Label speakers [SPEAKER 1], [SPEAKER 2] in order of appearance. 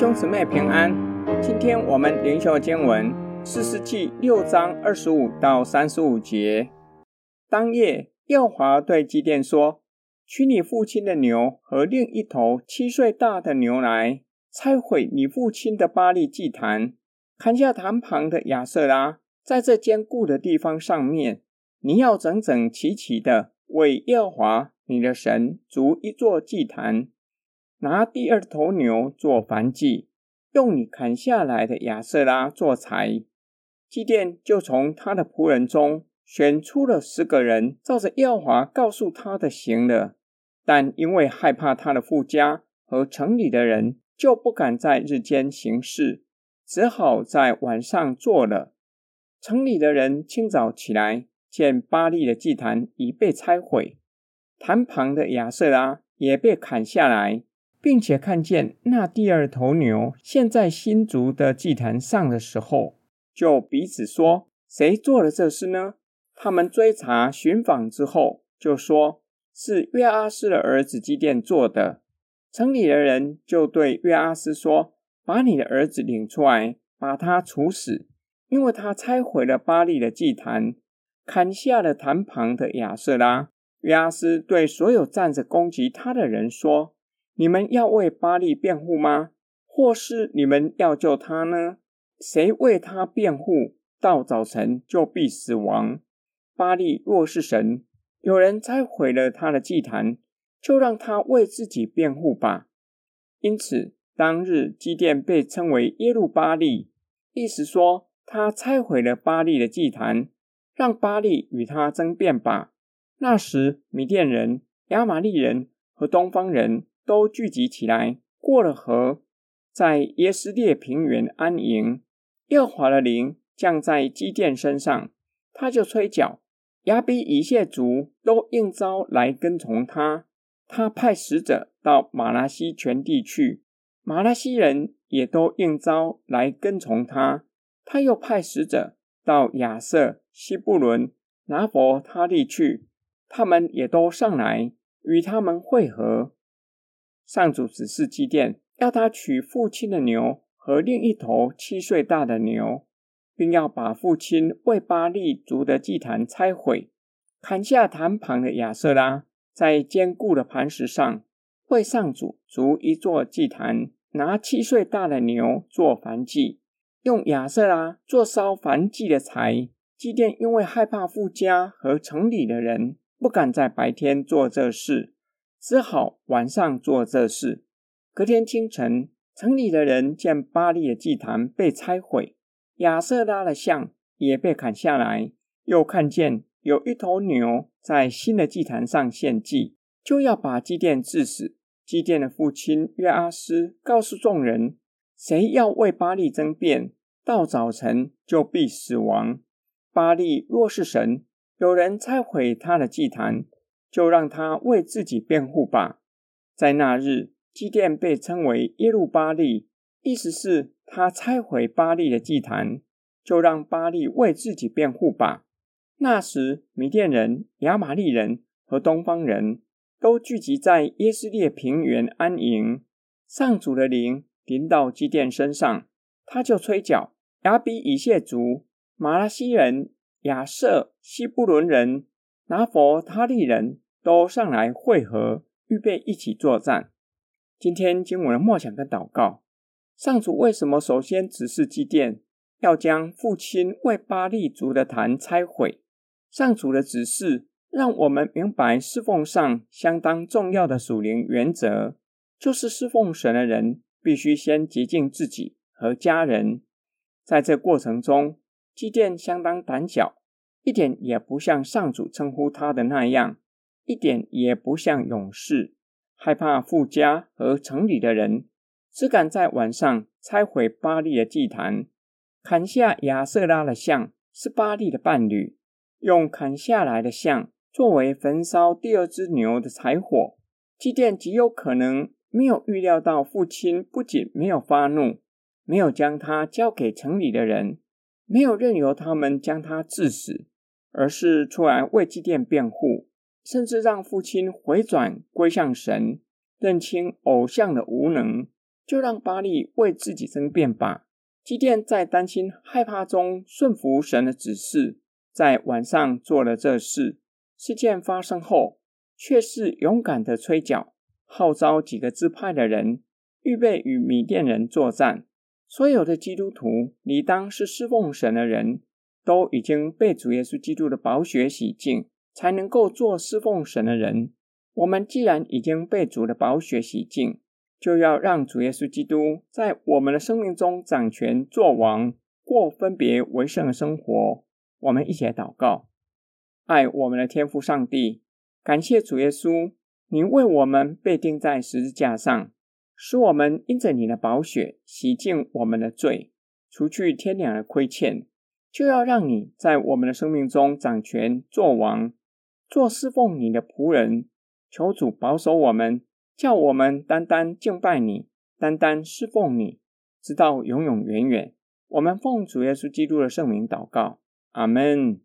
[SPEAKER 1] 兄姊妹平安，今天我们灵修经文四世纪六章二十五到三十五节。当夜，耀华对基甸说：“取你父亲的牛和另一头七岁大的牛来，拆毁你父亲的巴力祭坛，砍下坛旁的亚瑟拉，在这坚固的地方上面，你要整整齐齐的为耀华你的神筑一座祭坛。”拿第二头牛做燔祭，用你砍下来的亚瑟拉做柴。祭奠就从他的仆人中选出了十个人，照着耶和华告诉他的行了。但因为害怕他的父家和城里的人，就不敢在日间行事，只好在晚上做了。城里的人清早起来，见巴力的祭坛已被拆毁，坛旁的亚瑟拉也被砍下来。并且看见那第二头牛现在新竹的祭坛上的时候，就彼此说：“谁做了这事呢？”他们追查寻访之后，就说是约阿斯的儿子基甸做的。城里的人就对约阿斯说：“把你的儿子领出来，把他处死，因为他拆毁了巴利的祭坛，砍下了坛旁的亚瑟拉。”约阿斯对所有站着攻击他的人说。你们要为巴力辩护吗？或是你们要救他呢？谁为他辩护，到早晨就必死亡。巴力若是神，有人拆毁了他的祭坛，就让他为自己辩护吧。因此，当日基甸被称为耶路巴力，意思说他拆毁了巴力的祭坛，让巴力与他争辩吧。那时，米甸人、亚玛力人和东方人。都聚集起来，过了河，在耶斯列平原安营。耶华的灵降在基甸身上，他就吹角，亚比以谢族都应召来跟从他。他派使者到马拉西全地去，马拉西人也都应召来跟从他。他又派使者到亚设、西布伦、拿弗他地去，他们也都上来与他们会合。上主指示基甸，要他取父亲的牛和另一头七岁大的牛，并要把父亲为巴力族的祭坛拆毁，砍下坛旁的亚瑟拉，在坚固的磐石上为上主筑一座祭坛，拿七岁大的牛做燔祭，用亚瑟拉做烧燔祭的柴。基甸因为害怕富家和城里的人，不敢在白天做这事。只好晚上做这事。隔天清晨，城里的人见巴利的祭坛被拆毁，亚瑟拉的像也被砍下来，又看见有一头牛在新的祭坛上献祭，就要把祭奠致死。祭奠的父亲约阿斯告诉众人：谁要为巴利争辩，到早晨就必死亡。巴利若是神，有人拆毁他的祭坛。就让他为自己辩护吧。在那日，基甸被称为耶路巴利，意思是他拆毁巴利的祭坛，就让巴利为自己辩护吧。那时，米甸人、亚玛力人和东方人都聚集在耶斯列平原安营。上主的灵临到基甸身上，他就吹角，亚比以谢族、玛拉西人、亚设、西布伦人。拿佛他利人都上来会合，预备一起作战。今天经文的默想跟祷告，上主为什么首先指示祭奠要将父亲为巴利族的坛拆毁？上主的指示让我们明白侍奉上相当重要的属灵原则，就是侍奉神的人必须先洁净自己和家人。在这过程中，祭奠相当胆小。一点也不像上主称呼他的那样，一点也不像勇士，害怕富家和城里的人，只敢在晚上拆毁巴力的祭坛，砍下亚瑟拉的像，是巴力的伴侣，用砍下来的像作为焚烧第二只牛的柴火。祭奠极有可能没有预料到父亲不仅没有发怒，没有将他交给城里的人，没有任由他们将他致死。而是出来为基甸辩护，甚至让父亲回转归向神，认清偶像的无能，就让巴力为自己争辩吧。基甸在担心害怕中顺服神的指示，在晚上做了这事。事件发生后，却是勇敢的吹角，号召几个支派的人，预备与米甸人作战。所有的基督徒，理当是侍奉神的人，都已经被主耶稣基督的宝血洗净，才能够做侍奉神的人。我们既然已经被主的宝血洗净，就要让主耶稣基督在我们的生命中掌权作王，过分别为圣的生活。我们一起来祷告：爱我们的天父上帝，感谢主耶稣，你为我们被钉在十字架上，使我们因着你的宝血洗净我们的罪，除去天良的亏欠。就要让你在我们的生命中掌权做王，做侍奉你的仆人。求主保守我们，叫我们单单敬拜你，单单侍奉你，直到永永远远。我们奉主耶稣基督的圣名祷告，阿门。